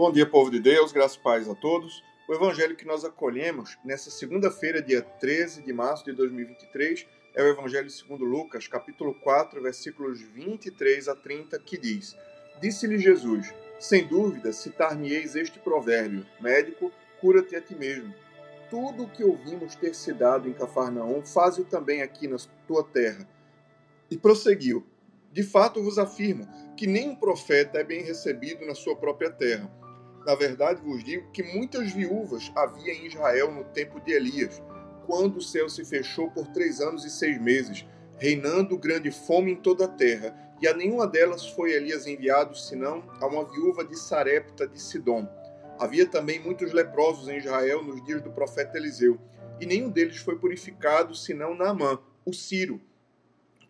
Bom dia, povo de Deus, graças e paz a todos. O evangelho que nós acolhemos nessa segunda-feira, dia 13 de março de 2023, é o evangelho segundo Lucas, capítulo 4, versículos 23 a 30, que diz: Disse-lhe Jesus: Sem dúvida, citar-me-eis este provérbio: Médico, cura-te a ti mesmo. Tudo o que ouvimos ter se dado em Cafarnaum, faze-o também aqui na tua terra. E prosseguiu: De fato vos afirmo que nem um profeta é bem recebido na sua própria terra. Na verdade vos digo que muitas viúvas havia em Israel no tempo de Elias, quando o céu se fechou por três anos e seis meses, reinando grande fome em toda a terra, e a nenhuma delas foi Elias enviado, senão a uma viúva de Sarepta de Sidom. Havia também muitos leprosos em Israel nos dias do profeta Eliseu, e nenhum deles foi purificado, senão Naamã, o Ciro.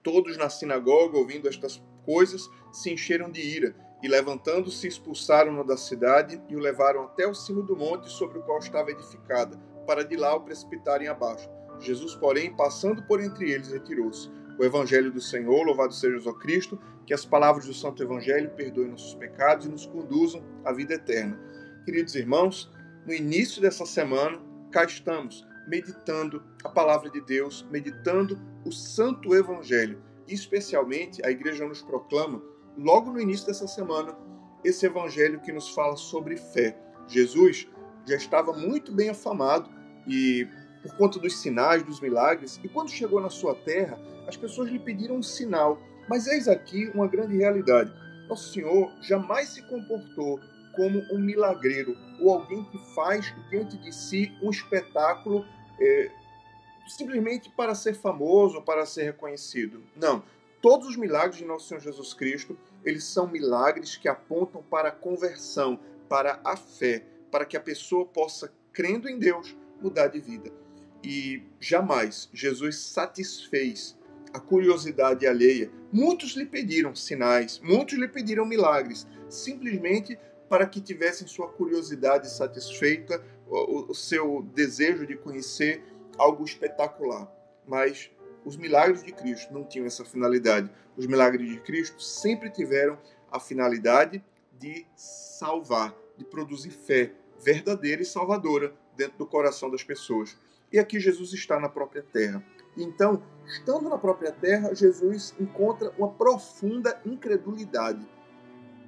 Todos na sinagoga, ouvindo estas coisas, se encheram de ira e, levantando-se, expulsaram-no da cidade e o levaram até o cimo do monte sobre o qual estava edificada, para de lá o precipitarem abaixo. Jesus, porém, passando por entre eles, retirou-se. O Evangelho do Senhor, louvado seja Jesus Cristo, que as palavras do Santo Evangelho perdoem nossos pecados e nos conduzam à vida eterna. Queridos irmãos, no início dessa semana, cá estamos, meditando a palavra de Deus, meditando o Santo Evangelho. E, especialmente, a igreja nos proclama logo no início dessa semana, esse evangelho que nos fala sobre fé. Jesus já estava muito bem afamado e por conta dos sinais, dos milagres, e quando chegou na sua terra, as pessoas lhe pediram um sinal. Mas eis aqui uma grande realidade. Nosso Senhor jamais se comportou como um milagreiro ou alguém que faz diante de si um espetáculo é, simplesmente para ser famoso para ser reconhecido. Não. Todos os milagres de nosso Senhor Jesus Cristo, eles são milagres que apontam para a conversão, para a fé, para que a pessoa possa, crendo em Deus, mudar de vida. E jamais Jesus satisfez a curiosidade alheia. Muitos lhe pediram sinais, muitos lhe pediram milagres, simplesmente para que tivessem sua curiosidade satisfeita, o, seu desejo de conhecer algo espetacular. Mas os milagres de Cristo não tinham essa finalidade. Os milagres de Cristo sempre tiveram a finalidade de salvar, de produzir fé verdadeira e salvadora dentro do coração das pessoas. E aqui Jesus está na própria terra. Então, estando na própria terra, Jesus encontra uma profunda incredulidade.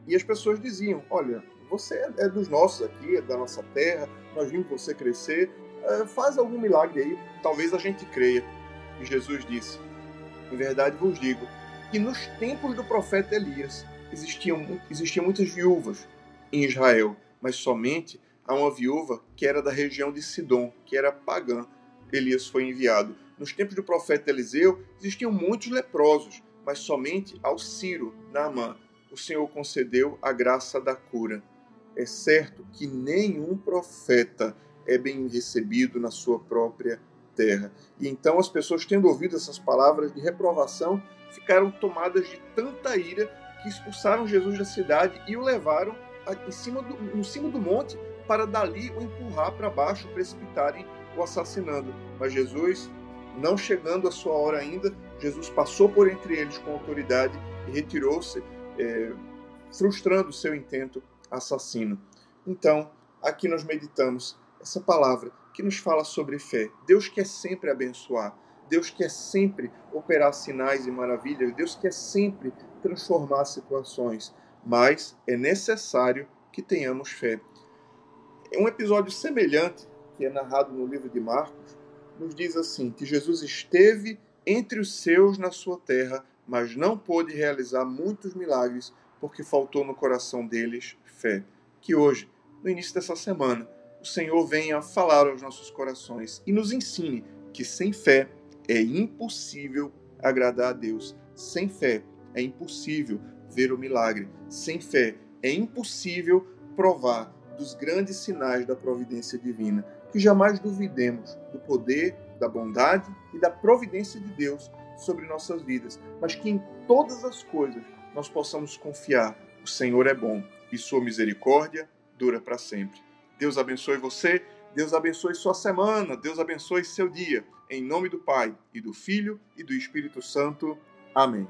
E as pessoas diziam: Olha, você é dos nossos aqui, é da nossa terra, nós vimos você crescer, eh, faz algum milagre aí, talvez a gente creia. E Jesus disse: Em verdade vos digo que nos tempos do profeta Elias existiam, existiam muitas viúvas em Israel, mas somente a uma viúva que era da região de Sidom, que era pagã. Elias foi enviado. Nos tempos do profeta Eliseu existiam muitos leprosos, mas somente ao Ciro, Naamã, o Senhor concedeu a graça da cura. É certo que nenhum profeta é bem recebido na sua própria terra. E então as pessoas, tendo ouvido essas palavras de reprovação, ficaram tomadas de tanta ira que expulsaram Jesus da cidade e o levaram em cima do, do monte para dali o empurrar para baixo, precipitarem o assassinando. Mas Jesus, não chegando a sua hora ainda, Jesus passou por entre eles com autoridade e retirou-se, é, frustrando seu intento assassino. Então, aqui nós meditamos essa palavra que nos fala sobre fé. Deus quer sempre abençoar, Deus quer sempre operar sinais e maravilhas, Deus quer sempre transformar situações, mas é necessário que tenhamos fé. É um episódio semelhante que é narrado no livro de Marcos, nos diz assim: que Jesus esteve entre os seus na sua terra, mas não pôde realizar muitos milagres porque faltou no coração deles fé. Que hoje, no início dessa semana, o Senhor venha falar aos nossos corações e nos ensine que sem fé é impossível agradar a Deus. Sem fé é impossível ver o milagre. Sem fé é impossível provar dos grandes sinais da providência divina. Que jamais duvidemos do poder, da bondade e da providência de Deus sobre nossas vidas, mas que em todas as coisas nós possamos confiar: o Senhor é bom e sua misericórdia dura para sempre. Deus abençoe você, Deus abençoe sua semana, Deus abençoe seu dia. Em nome do Pai, e do Filho e do Espírito Santo. Amém.